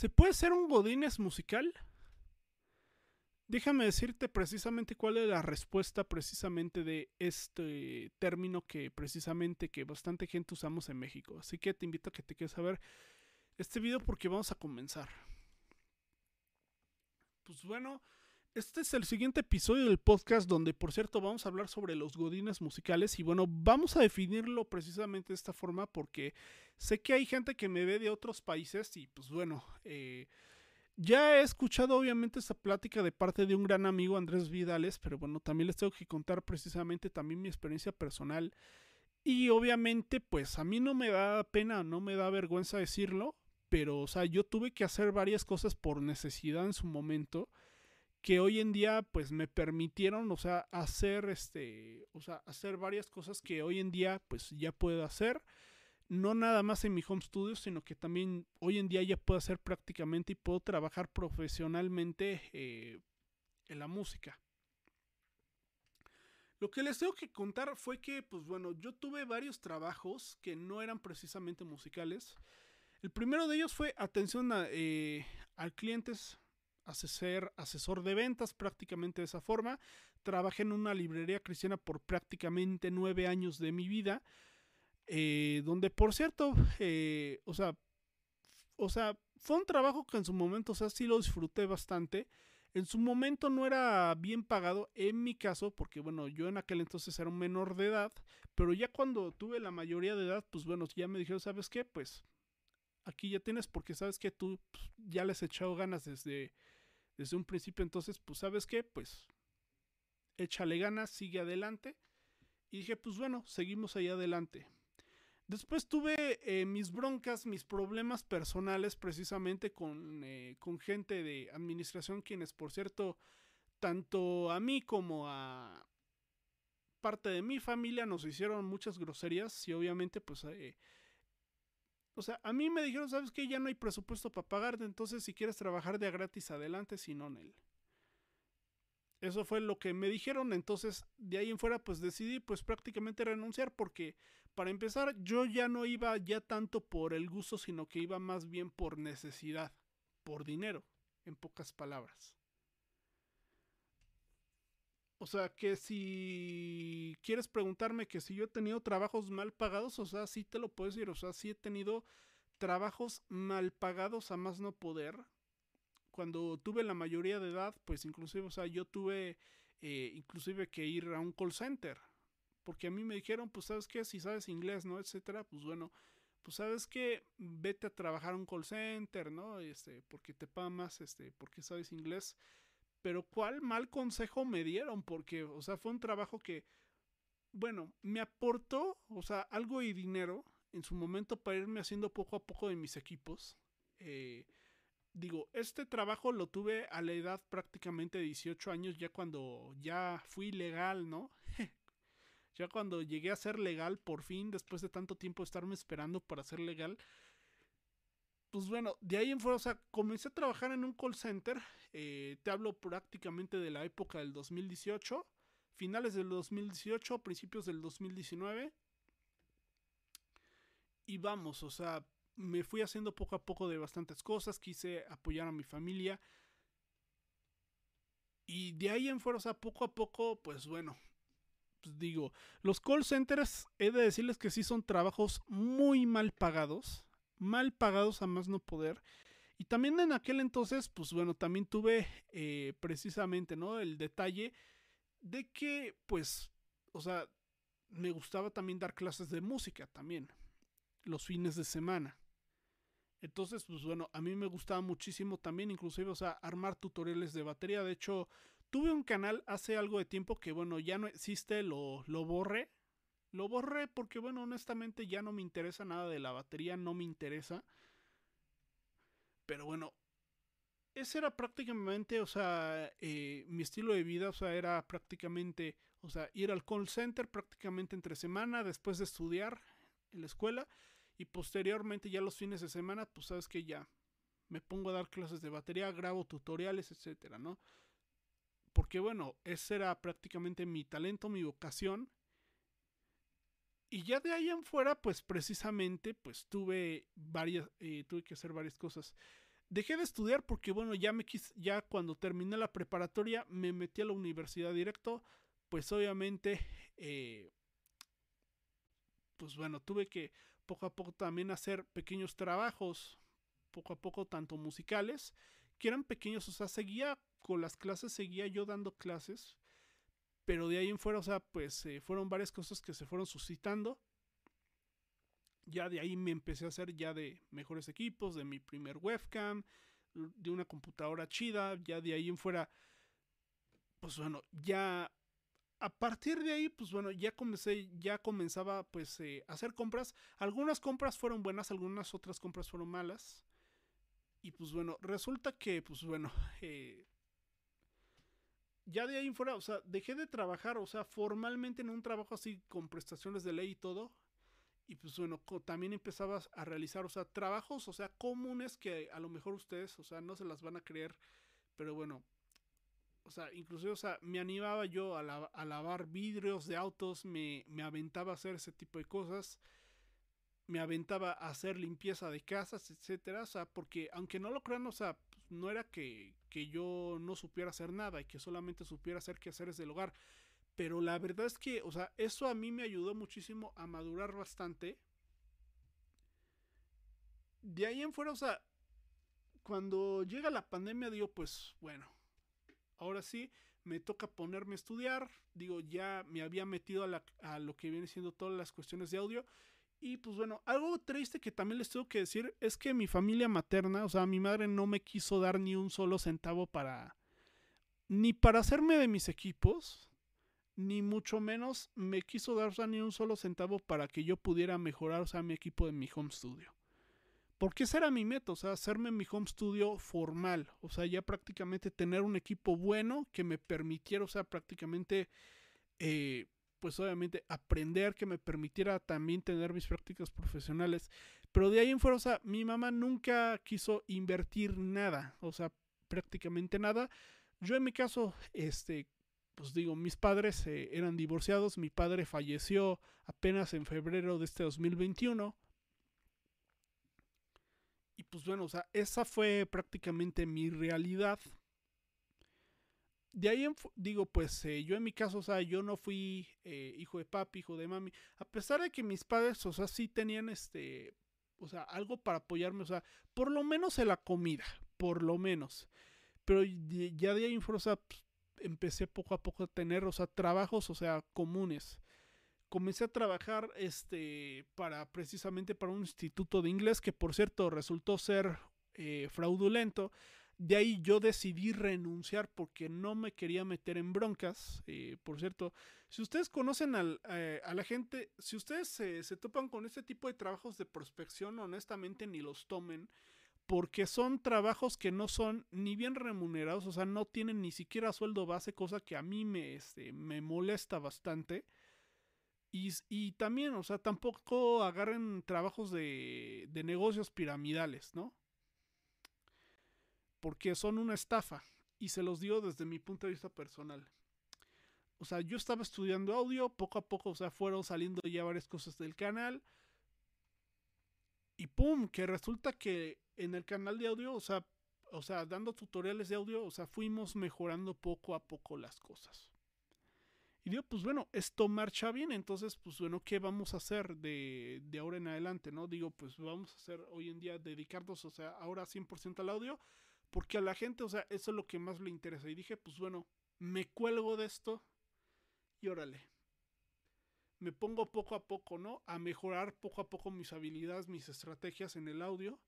¿Se puede ser un Godines musical? Déjame decirte precisamente cuál es la respuesta precisamente de este término que precisamente que bastante gente usamos en México. Así que te invito a que te quedes a ver este video porque vamos a comenzar. Pues bueno, este es el siguiente episodio del podcast donde por cierto vamos a hablar sobre los godines musicales y bueno, vamos a definirlo precisamente de esta forma porque sé que hay gente que me ve de otros países y pues bueno, eh, ya he escuchado obviamente esta plática de parte de un gran amigo Andrés Vidales, pero bueno, también les tengo que contar precisamente también mi experiencia personal. Y obviamente pues a mí no me da pena, no me da vergüenza decirlo, pero o sea, yo tuve que hacer varias cosas por necesidad en su momento que hoy en día pues me permitieron, o sea, hacer este, o sea, hacer varias cosas que hoy en día pues ya puedo hacer no nada más en mi home studio, sino que también hoy en día ya puedo hacer prácticamente y puedo trabajar profesionalmente eh, en la música. Lo que les tengo que contar fue que, pues bueno, yo tuve varios trabajos que no eran precisamente musicales. El primero de ellos fue atención a, eh, clientes, ser asesor de ventas prácticamente de esa forma. Trabajé en una librería cristiana por prácticamente nueve años de mi vida. Eh, donde por cierto, eh, o sea, o sea, fue un trabajo que en su momento, o sea, sí lo disfruté bastante. En su momento no era bien pagado, en mi caso, porque bueno, yo en aquel entonces era un menor de edad, pero ya cuando tuve la mayoría de edad, pues bueno, ya me dijeron, ¿sabes qué? Pues aquí ya tienes, porque sabes que tú pues, ya les he echado ganas desde, desde un principio, entonces, pues sabes qué? Pues échale ganas, sigue adelante. Y dije, pues bueno, seguimos ahí adelante. Después tuve eh, mis broncas, mis problemas personales precisamente con, eh, con, gente de administración, quienes por cierto, tanto a mí como a parte de mi familia nos hicieron muchas groserías y obviamente pues... Eh, o sea, a mí me dijeron, ¿sabes qué? Ya no hay presupuesto para pagarte, entonces si quieres trabajar de gratis adelante, si no, Nel. Eso fue lo que me dijeron, entonces de ahí en fuera pues decidí pues prácticamente renunciar porque para empezar yo ya no iba ya tanto por el gusto sino que iba más bien por necesidad, por dinero, en pocas palabras. O sea que si quieres preguntarme que si yo he tenido trabajos mal pagados, o sea, sí te lo puedo decir, o sea, sí he tenido trabajos mal pagados a más no poder cuando tuve la mayoría de edad, pues inclusive, o sea, yo tuve eh, inclusive que ir a un call center. Porque a mí me dijeron, pues sabes qué, si sabes inglés, ¿no? Etcétera, pues bueno, pues sabes que vete a trabajar a un call center, ¿no? Este, porque te pagan más, este, porque sabes inglés. Pero cuál mal consejo me dieron, porque, o sea, fue un trabajo que, bueno, me aportó, o sea, algo y dinero en su momento para irme haciendo poco a poco de mis equipos. Eh, digo, este trabajo lo tuve a la edad prácticamente de 18 años, ya cuando ya fui legal, ¿no? ya cuando llegué a ser legal, por fin, después de tanto tiempo estarme esperando para ser legal. Pues bueno, de ahí en fuera, o sea, comencé a trabajar en un call center. Eh, te hablo prácticamente de la época del 2018, finales del 2018, principios del 2019. Y vamos, o sea, me fui haciendo poco a poco de bastantes cosas, quise apoyar a mi familia. Y de ahí en fuera, o sea, poco a poco, pues bueno, pues digo, los call centers, he de decirles que sí son trabajos muy mal pagados, mal pagados a más no poder. Y también en aquel entonces, pues bueno, también tuve eh, precisamente, ¿no? El detalle de que, pues, o sea, me gustaba también dar clases de música también, los fines de semana. Entonces, pues bueno, a mí me gustaba muchísimo también, inclusive, o sea, armar tutoriales de batería. De hecho, tuve un canal hace algo de tiempo que, bueno, ya no existe, lo, lo borré. Lo borré porque, bueno, honestamente ya no me interesa nada de la batería, no me interesa. Pero bueno, ese era prácticamente, o sea, eh, mi estilo de vida, o sea, era prácticamente, o sea, ir al call center prácticamente entre semana después de estudiar en la escuela y posteriormente ya los fines de semana, pues sabes que ya me pongo a dar clases de batería, grabo tutoriales, etcétera, ¿no? Porque bueno, ese era prácticamente mi talento, mi vocación. Y ya de ahí en fuera, pues precisamente, pues tuve varias, eh, tuve que hacer varias cosas. dejé de estudiar porque, bueno, ya me quis, ya cuando terminé la preparatoria me metí a la universidad directo, pues obviamente, eh, pues bueno, tuve que poco a poco también hacer pequeños trabajos, poco a poco tanto musicales, que eran pequeños, o sea, seguía con las clases, seguía yo dando clases, pero de ahí en fuera, o sea, pues eh, fueron varias cosas que se fueron suscitando. Ya de ahí me empecé a hacer ya de mejores equipos, de mi primer webcam, de una computadora chida, ya de ahí en fuera, pues bueno, ya a partir de ahí, pues bueno, ya comencé, ya comenzaba pues eh, a hacer compras. Algunas compras fueron buenas, algunas otras compras fueron malas. Y pues bueno, resulta que, pues bueno, eh, ya de ahí fuera, o sea, dejé de trabajar, o sea, formalmente en un trabajo así con prestaciones de ley y todo. Y pues bueno, también empezabas a realizar, o sea, trabajos, o sea, comunes que a lo mejor ustedes, o sea, no se las van a creer. Pero bueno, o sea, inclusive, o sea, me animaba yo a, a lavar vidrios de autos, me, me aventaba a hacer ese tipo de cosas me aventaba a hacer limpieza de casas, etcétera, o sea, porque aunque no lo crean, o sea, no era que, que, yo no supiera hacer nada y que solamente supiera hacer quehaceres del hogar, pero la verdad es que, o sea, eso a mí me ayudó muchísimo a madurar bastante. De ahí en fuera, o sea, cuando llega la pandemia, digo, pues bueno, ahora sí, me toca ponerme a estudiar, digo, ya me había metido a, la, a lo que viene siendo todas las cuestiones de audio y pues bueno, algo triste que también les tengo que decir es que mi familia materna, o sea, mi madre no me quiso dar ni un solo centavo para... ni para hacerme de mis equipos, ni mucho menos me quiso dar o sea, ni un solo centavo para que yo pudiera mejorar, o sea, mi equipo de mi home studio. Porque ese era mi meta, o sea, hacerme mi home studio formal, o sea, ya prácticamente tener un equipo bueno que me permitiera, o sea, prácticamente... Eh, pues obviamente aprender que me permitiera también tener mis prácticas profesionales. Pero de ahí en fuera, o sea, mi mamá nunca quiso invertir nada, o sea, prácticamente nada. Yo en mi caso, este, pues digo, mis padres eh, eran divorciados, mi padre falleció apenas en febrero de este 2021. Y pues bueno, o sea, esa fue prácticamente mi realidad de ahí digo, pues eh, yo en mi caso, o sea, yo no fui eh, hijo de papi, hijo de mami, a pesar de que mis padres, o sea, sí tenían este, o sea, algo para apoyarme, o sea, por lo menos en la comida, por lo menos. Pero ya de ahí, o sea, pues, empecé poco a poco a tener, o sea, trabajos, o sea, comunes. Comencé a trabajar, este, para precisamente para un instituto de inglés que, por cierto, resultó ser eh, fraudulento de ahí yo decidí renunciar porque no me quería meter en broncas. Eh, por cierto, si ustedes conocen eh, a la gente, si ustedes se topan con este tipo de trabajos de prospección, honestamente ni los tomen. Porque son trabajos que no son ni bien remunerados, o sea, no tienen ni siquiera sueldo base, cosa que a mí me, este, me molesta bastante. Y, y, también, o sea, tampoco agarren trabajos de, de negocios piramidales, ¿no? Porque son una estafa y se los digo desde mi punto de vista personal. O sea, yo estaba estudiando audio, poco a poco, o sea, fueron saliendo ya varias cosas del canal. Y pum, que resulta que en el canal de audio, o sea, o sea, dando tutoriales de audio, o sea, fuimos mejorando poco a poco las cosas. Y digo, pues bueno, esto marcha bien, entonces, pues bueno, ¿qué vamos a hacer de, de ahora en adelante, no? Digo, pues vamos a hacer hoy en día, dedicarnos, o sea, ahora 100% al audio porque a la gente, o sea, eso es lo que más le interesa. Y dije, pues bueno, me cuelgo de esto y órale. Me pongo poco a poco, ¿no? A mejorar poco a poco mis habilidades, mis estrategias en el audio.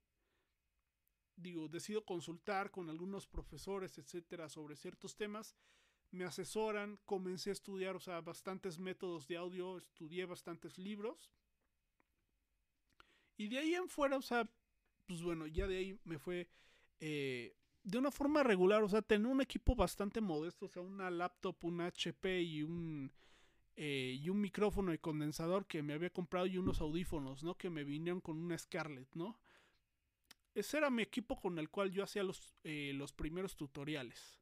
Digo, decido consultar con algunos profesores, etcétera, sobre ciertos temas. Me asesoran, comencé a estudiar, o sea, bastantes métodos de audio, estudié bastantes libros. Y de ahí en fuera, o sea, pues bueno, ya de ahí me fue eh, de una forma regular, o sea, tener un equipo bastante modesto, o sea, una laptop, un HP y un, eh, y un micrófono de condensador que me había comprado y unos audífonos, ¿no? Que me vinieron con una Scarlett, ¿no? Ese era mi equipo con el cual yo hacía los, eh, los primeros tutoriales.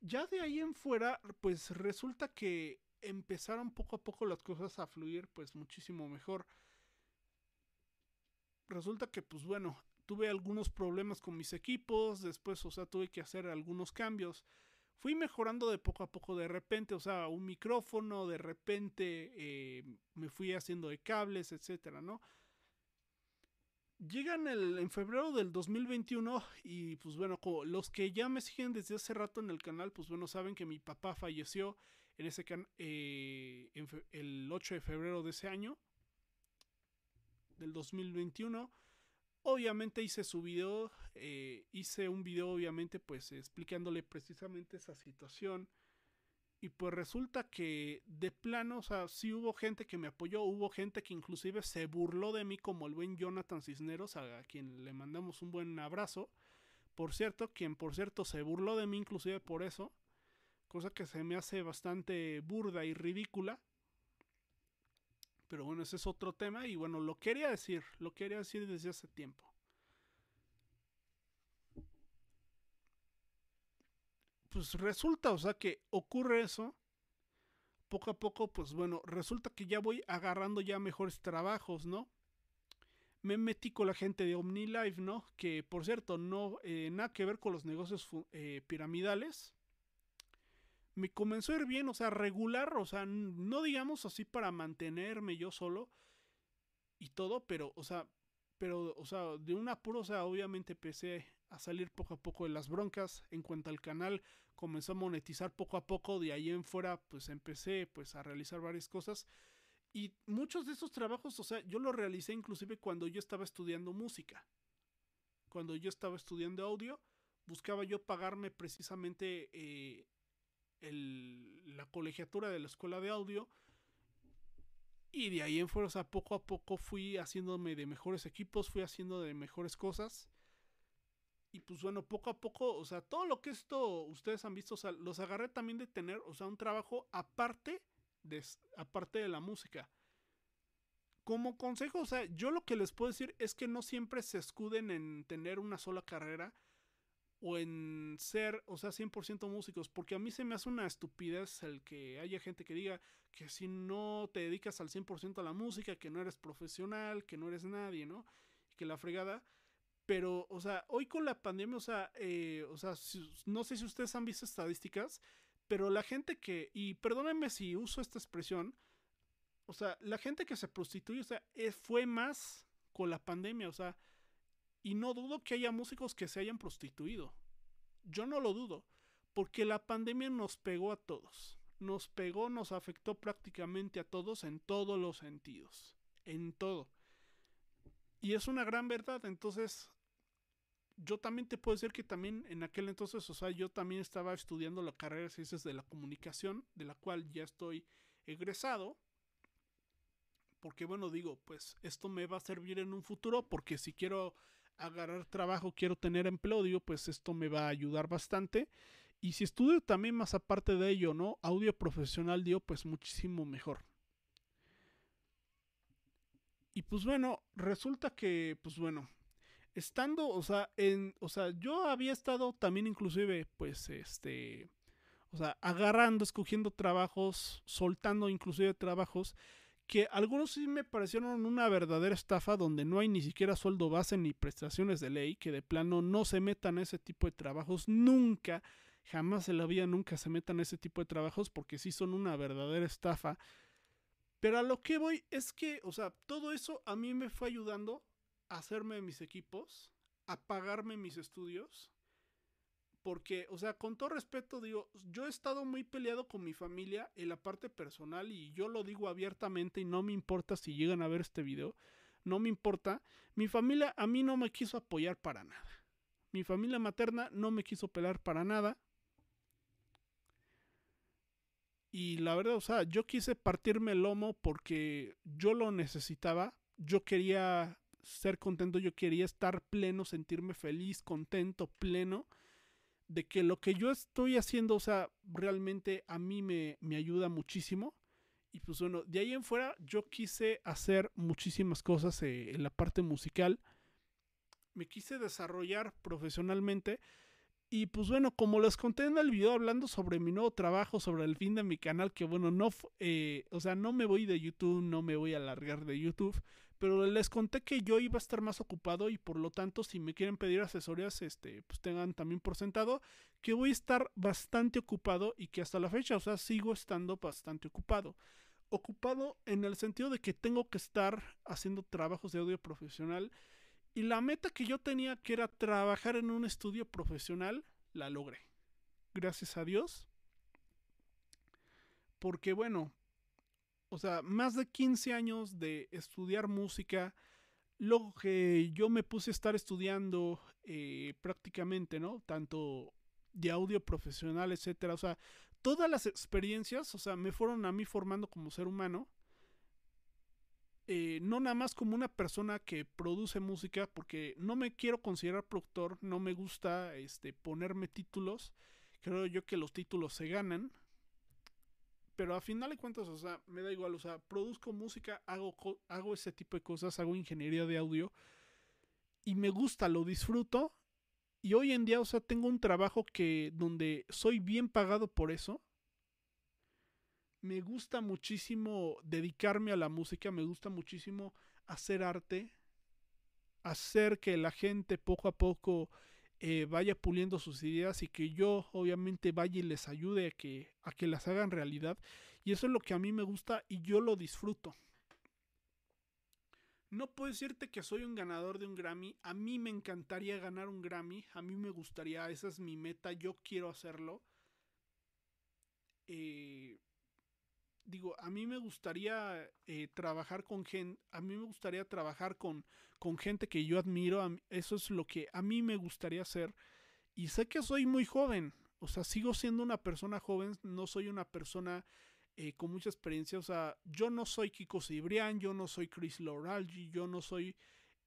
Ya de ahí en fuera, pues resulta que empezaron poco a poco las cosas a fluir pues muchísimo mejor. Resulta que pues bueno, tuve algunos problemas con mis equipos, después, o sea, tuve que hacer algunos cambios. Fui mejorando de poco a poco, de repente, o sea, un micrófono, de repente eh, me fui haciendo de cables, etcétera, ¿no? Llegan el, en febrero del 2021 y pues bueno, los que ya me siguen desde hace rato en el canal, pues bueno, saben que mi papá falleció en ese eh, el 8 de febrero de ese año, del 2021. Obviamente hice su video, eh, hice un video obviamente pues explicándole precisamente esa situación y pues resulta que de plano, o sea, sí hubo gente que me apoyó, hubo gente que inclusive se burló de mí como el buen Jonathan Cisneros, a quien le mandamos un buen abrazo. Por cierto, quien por cierto se burló de mí inclusive por eso, cosa que se me hace bastante burda y ridícula. Pero bueno, ese es otro tema y bueno, lo quería decir, lo quería decir desde hace tiempo. pues resulta, o sea, que ocurre eso. Poco a poco, pues bueno, resulta que ya voy agarrando ya mejores trabajos, ¿no? Me metí con la gente de OmniLife, ¿no? Que por cierto, no, eh, nada que ver con los negocios eh, piramidales. Me comenzó a ir bien, o sea, regular, o sea, no digamos así para mantenerme yo solo y todo, pero, o sea, pero, o sea, de un apuro, o sea, obviamente empecé a salir poco a poco de las broncas. En cuanto al canal comenzó a monetizar poco a poco de ahí en fuera pues empecé pues a realizar varias cosas. Y muchos de esos trabajos o sea yo los realicé inclusive cuando yo estaba estudiando música. Cuando yo estaba estudiando audio buscaba yo pagarme precisamente eh, la colegiatura de la escuela de audio y de ahí en fuera, o sea, poco a poco fui haciéndome de mejores equipos, fui haciendo de mejores cosas. Y pues bueno, poco a poco, o sea, todo lo que esto ustedes han visto, o sea, los agarré también de tener, o sea, un trabajo aparte de, aparte de la música. Como consejo, o sea, yo lo que les puedo decir es que no siempre se escuden en tener una sola carrera o en ser, o sea, 100% músicos, porque a mí se me hace una estupidez el que haya gente que diga que si no te dedicas al 100% a la música, que no eres profesional, que no eres nadie, ¿no? Y que la fregada. Pero, o sea, hoy con la pandemia, o sea, eh, o sea, no sé si ustedes han visto estadísticas, pero la gente que, y perdónenme si uso esta expresión, o sea, la gente que se prostituye, o sea, eh, fue más con la pandemia, o sea, y no dudo que haya músicos que se hayan prostituido. Yo no lo dudo, porque la pandemia nos pegó a todos. Nos pegó, nos afectó prácticamente a todos en todos los sentidos. En todo. Y es una gran verdad. Entonces, yo también te puedo decir que también en aquel entonces, o sea, yo también estaba estudiando la carrera de ciencias de la comunicación, de la cual ya estoy egresado. Porque bueno, digo, pues esto me va a servir en un futuro, porque si quiero agarrar trabajo, quiero tener empleo, digo, pues esto me va a ayudar bastante. Y si estudio también más aparte de ello, ¿no? Audio profesional, digo, pues muchísimo mejor. Y pues bueno, resulta que, pues bueno, estando, o sea, en, o sea, yo había estado también inclusive, pues, este, o sea, agarrando, escogiendo trabajos, soltando inclusive trabajos que algunos sí me parecieron una verdadera estafa donde no hay ni siquiera sueldo base ni prestaciones de ley, que de plano no se metan a ese tipo de trabajos nunca, jamás en la vida nunca se metan a ese tipo de trabajos porque sí son una verdadera estafa pero a lo que voy es que, o sea, todo eso a mí me fue ayudando a hacerme mis equipos, a pagarme mis estudios. Porque, o sea, con todo respeto, digo, yo he estado muy peleado con mi familia en la parte personal y yo lo digo abiertamente y no me importa si llegan a ver este video, no me importa. Mi familia a mí no me quiso apoyar para nada. Mi familia materna no me quiso pelear para nada. Y la verdad, o sea, yo quise partirme el lomo porque yo lo necesitaba. Yo quería ser contento, yo quería estar pleno, sentirme feliz, contento, pleno. De que lo que yo estoy haciendo, o sea, realmente a mí me, me ayuda muchísimo. Y pues bueno, de ahí en fuera yo quise hacer muchísimas cosas eh, en la parte musical. Me quise desarrollar profesionalmente y pues bueno, como les conté en el video hablando sobre mi nuevo trabajo, sobre el fin de mi canal, que bueno, no, eh, o sea, no me voy de YouTube, no me voy a alargar de YouTube, pero les conté que yo iba a estar más ocupado y por lo tanto si me quieren pedir asesorías, este, pues tengan también por sentado que voy a estar bastante ocupado y que hasta la fecha, o sea, sigo estando bastante ocupado. Ocupado en el sentido de que tengo que estar haciendo trabajos de audio profesional y la meta que yo tenía que era trabajar en un estudio profesional, la logré. Gracias a Dios. Porque bueno, o sea, más de 15 años de estudiar música, luego que yo me puse a estar estudiando eh, prácticamente, ¿no? Tanto de audio profesional, etcétera. O sea, todas las experiencias, o sea, me fueron a mí formando como ser humano. Eh, no nada más como una persona que produce música, porque no me quiero considerar productor, no me gusta este, ponerme títulos. Creo yo que los títulos se ganan. Pero a final de cuentas, o sea, me da igual, o sea, produzco música, hago, hago ese tipo de cosas, hago ingeniería de audio y me gusta, lo disfruto. Y hoy en día, o sea, tengo un trabajo que donde soy bien pagado por eso. Me gusta muchísimo dedicarme a la música, me gusta muchísimo hacer arte, hacer que la gente poco a poco eh, vaya puliendo sus ideas y que yo obviamente vaya y les ayude a que, a que las hagan realidad. Y eso es lo que a mí me gusta y yo lo disfruto. No puedo decirte que soy un ganador de un Grammy. A mí me encantaría ganar un Grammy. A mí me gustaría, esa es mi meta. Yo quiero hacerlo. Eh, digo, a mí me gustaría eh, trabajar con gente, a mí me gustaría trabajar con, con gente que yo admiro, eso es lo que a mí me gustaría hacer. Y sé que soy muy joven, o sea, sigo siendo una persona joven, no soy una persona eh, con mucha experiencia, o sea, yo no soy Kiko Cibrián, yo no soy Chris Loralgi, yo no soy...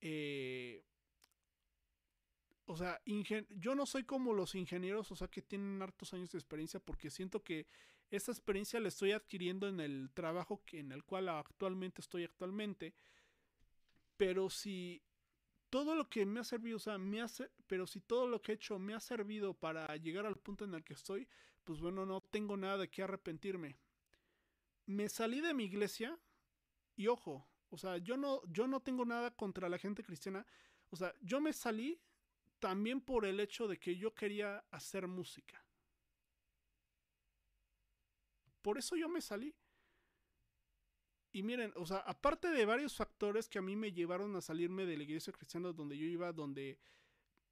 Eh, o sea, yo no soy como los ingenieros, o sea, que tienen hartos años de experiencia, porque siento que esta experiencia la estoy adquiriendo en el trabajo que, en el cual actualmente estoy actualmente. Pero si todo lo que me ha servido, o sea, me hace, pero si todo lo que he hecho me ha servido para llegar al punto en el que estoy, pues bueno, no tengo nada de qué arrepentirme. Me salí de mi iglesia y ojo, o sea, yo no, yo no tengo nada contra la gente cristiana. O sea, yo me salí también por el hecho de que yo quería hacer música. Por eso yo me salí. Y miren, o sea, aparte de varios factores que a mí me llevaron a salirme de la iglesia cristiana donde yo iba, donde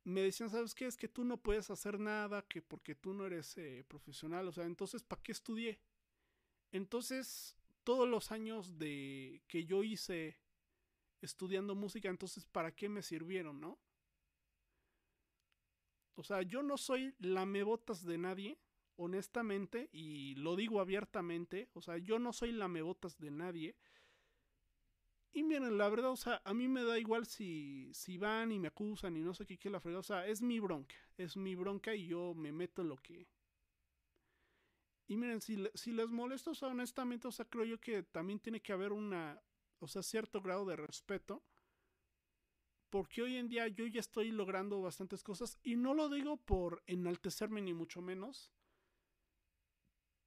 me decían, ¿sabes qué? Es que tú no puedes hacer nada, que porque tú no eres eh, profesional, o sea, entonces, ¿para qué estudié? Entonces, todos los años de que yo hice estudiando música, entonces, ¿para qué me sirvieron, no? O sea, yo no soy lamebotas de nadie honestamente, y lo digo abiertamente, o sea, yo no soy lamebotas de nadie. Y miren, la verdad, o sea, a mí me da igual si, si van y me acusan y no sé qué, qué la fregada. O sea, es mi bronca, es mi bronca y yo me meto en lo que... Y miren, si, si les molesta, o sea, honestamente, o sea, creo yo que también tiene que haber una, o sea, cierto grado de respeto. Porque hoy en día yo ya estoy logrando bastantes cosas y no lo digo por enaltecerme ni mucho menos.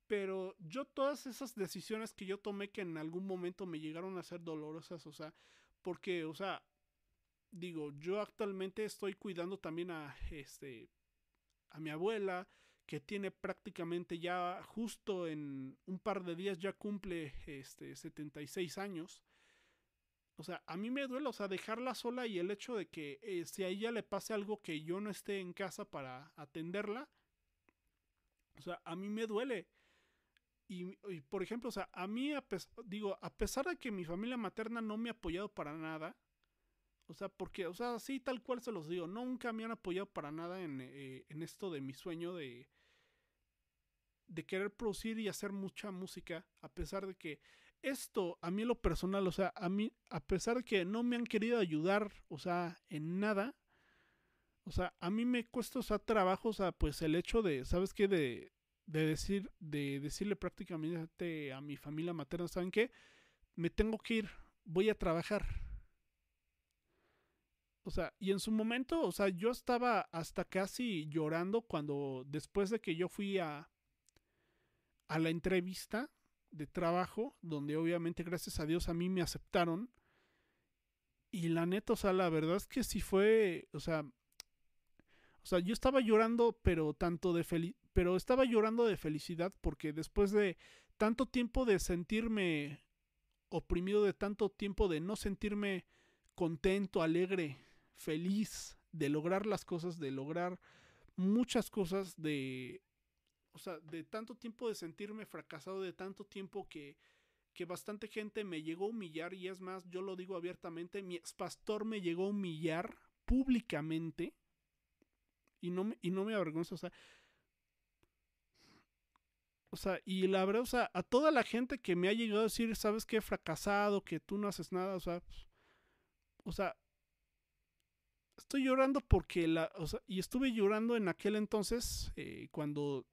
Pero yo todas esas decisiones que yo tomé que en algún momento me llegaron a ser dolorosas, o sea, porque, o sea, digo, yo actualmente estoy cuidando también a este a mi abuela que tiene prácticamente ya justo en un par de días ya cumple este 76 años. O sea, a mí me duele, o sea, dejarla sola y el hecho de que eh, si a ella le pase algo que yo no esté en casa para atenderla, o sea, a mí me duele. Y, por ejemplo, o sea, a mí, digo, a pesar de que mi familia materna no me ha apoyado para nada, o sea, porque, o sea, sí, tal cual se los digo, nunca me han apoyado para nada en, eh, en esto de mi sueño de, de querer producir y hacer mucha música, a pesar de que esto, a mí lo personal, o sea, a mí, a pesar de que no me han querido ayudar, o sea, en nada, o sea, a mí me cuesta, o sea, trabajo, o sea, pues el hecho de, ¿sabes qué? De, de decir, de decirle prácticamente a mi familia materna, ¿saben qué? Me tengo que ir, voy a trabajar. O sea, y en su momento, o sea, yo estaba hasta casi llorando cuando después de que yo fui a a la entrevista de trabajo, donde obviamente gracias a Dios a mí me aceptaron. Y la neta, o sea, la verdad es que sí fue, o sea, o sea, yo estaba llorando, pero tanto de felicidad, pero estaba llorando de felicidad porque después de tanto tiempo de sentirme oprimido, de tanto tiempo de no sentirme contento, alegre, feliz, de lograr las cosas, de lograr muchas cosas, de, o sea, de tanto tiempo de sentirme fracasado, de tanto tiempo que que bastante gente me llegó a humillar y es más, yo lo digo abiertamente, mi ex pastor me llegó a humillar públicamente y no me, y no me avergüenza, o sea, o sea, y la verdad, o sea, a toda la gente que me ha llegado a decir, sabes que he fracasado, que tú no haces nada, o sea, pues, o sea, estoy llorando porque la, o sea, y estuve llorando en aquel entonces, eh, cuando,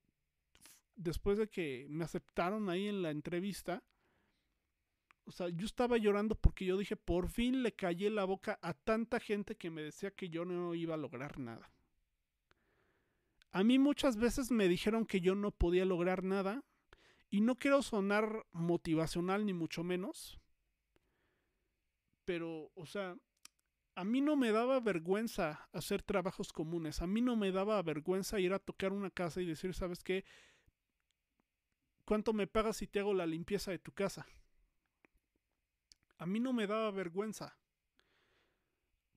después de que me aceptaron ahí en la entrevista, o sea, yo estaba llorando porque yo dije, por fin le callé la boca a tanta gente que me decía que yo no iba a lograr nada. A mí muchas veces me dijeron que yo no podía lograr nada y no quiero sonar motivacional ni mucho menos, pero, o sea, a mí no me daba vergüenza hacer trabajos comunes, a mí no me daba vergüenza ir a tocar una casa y decir, ¿sabes qué? ¿Cuánto me pagas si te hago la limpieza de tu casa? a mí no me daba vergüenza.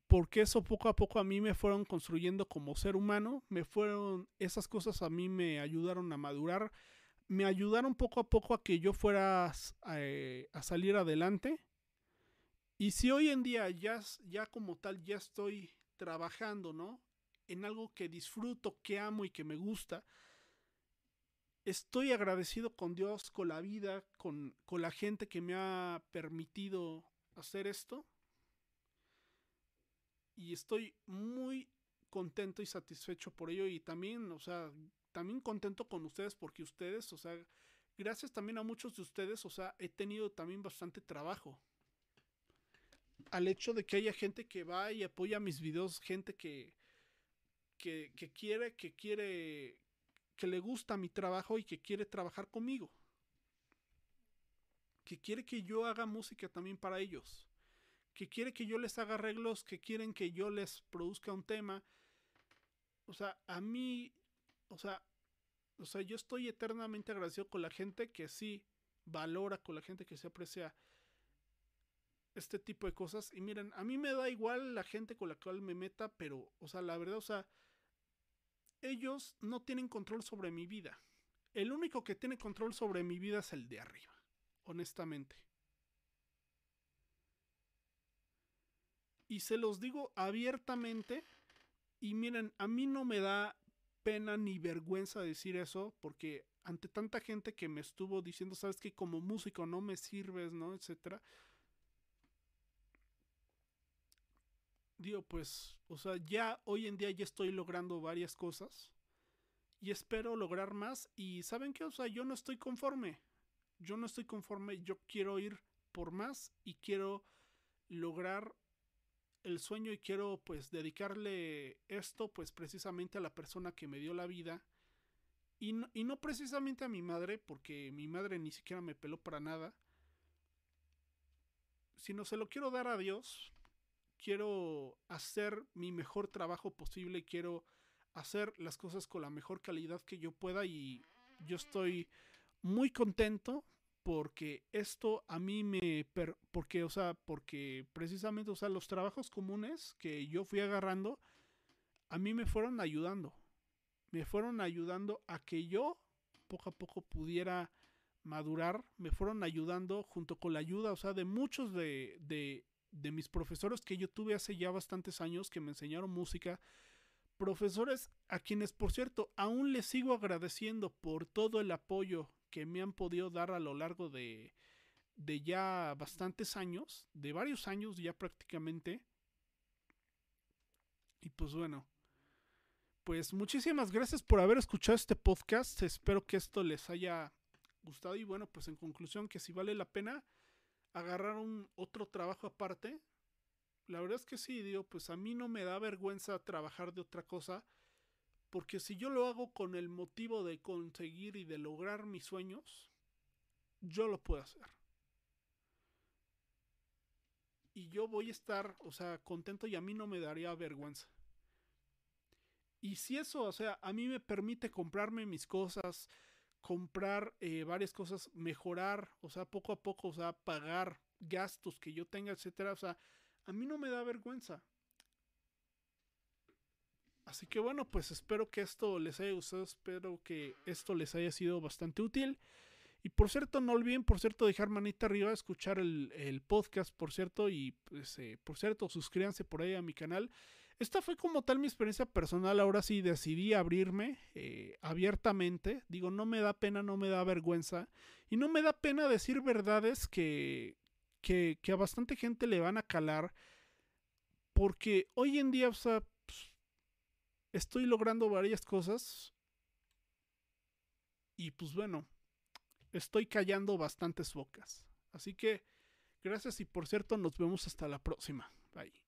Porque eso poco a poco a mí me fueron construyendo como ser humano, me fueron, esas cosas a mí me ayudaron a madurar, me ayudaron poco a poco a que yo fuera eh, a salir adelante. Y si hoy en día ya, ya como tal ya estoy trabajando, ¿no? En algo que disfruto, que amo y que me gusta, estoy agradecido con Dios, con la vida, con, la gente que me ha permitido hacer esto. Y estoy muy contento y satisfecho por ello. Y también, o sea, también contento con ustedes porque ustedes, o sea, gracias también a muchos de ustedes, o sea, he tenido también bastante trabajo. Al hecho de que haya gente que va y apoya mis videos, gente que, que, quiere, que quiere, que le gusta mi trabajo y que quiere trabajar conmigo. Que quiere que yo haga música también para ellos. Que quiere que yo les haga arreglos, que quieren que yo les produzca un tema. O sea, a mí, o sea, o sea, yo estoy eternamente agradecido con la gente que sí valora, con la gente que se aprecia este tipo de cosas. Y miren, a mí me da igual la gente con la cual me meta, pero, o sea, la verdad, o sea, ellos no tienen control sobre mi vida. El único que tiene control sobre mi vida es el de arriba, honestamente. Y se los digo abiertamente. Y miren, a mí no me da pena ni vergüenza decir eso, porque ante tanta gente que me estuvo diciendo, sabes que como músico no me sirves, ¿no? Etcétera. Digo, pues, o sea, ya hoy en día ya estoy logrando varias cosas y espero lograr más y saben qué, o sea, yo no estoy conforme. Yo no estoy conforme, yo quiero ir por más y quiero lograr el sueño y quiero pues dedicarle esto pues precisamente a la persona que me dio la vida y no, y no precisamente a mi madre porque mi madre ni siquiera me peló para nada sino se lo quiero dar a Dios quiero hacer mi mejor trabajo posible, quiero hacer las cosas con la mejor calidad que yo pueda y yo estoy muy contento porque esto a mí me porque o sea porque precisamente o sea los trabajos comunes que yo fui agarrando a mí me fueron ayudando me fueron ayudando a que yo poco a poco pudiera madurar me fueron ayudando junto con la ayuda o sea de muchos de de mis profesores que yo tuve hace ya bastantes años que me enseñaron música, profesores a quienes por cierto aún les sigo agradeciendo por todo el apoyo que me han podido dar a lo largo de, de ya bastantes años, de varios años ya prácticamente. Y pues bueno, pues muchísimas gracias por haber escuchado este podcast. Espero que esto les haya gustado y bueno, pues en conclusión que si vale la pena agarrar un otro trabajo aparte. La verdad es que sí, digo, pues a mí no me da vergüenza trabajar de otra cosa, porque si yo lo hago con el motivo de conseguir y de lograr mis sueños, yo lo puedo hacer. y yo voy a estar, o sea, contento y a mí no me daría vergüenza. Y si eso, o sea, a mí me permite comprarme mis cosas, comprar eh, varias cosas, mejorar, o sea, poco a poco, o sea, pagar gastos que yo tenga, etcétera, o sea, a mí no me da vergüenza. Así que bueno, pues espero que esto les haya gustado, espero que esto les haya sido bastante útil. Y por cierto, no olviden, por cierto, dejar manita arriba, escuchar el, podcast, por cierto, y pues, eh, por cierto, suscríbanse por ahí a mi canal. Esta fue como tal mi experiencia personal. Ahora sí decidí abrirme eh, abiertamente. Digo, no me da pena, no me da vergüenza. Y no me da pena decir verdades que, que, a bastante gente le van a calar. Porque hoy en día, o sea, pues, estoy logrando varias cosas. Y pues bueno, estoy callando bastantes bocas. Así que, gracias y por cierto, nos vemos hasta la próxima. Bye.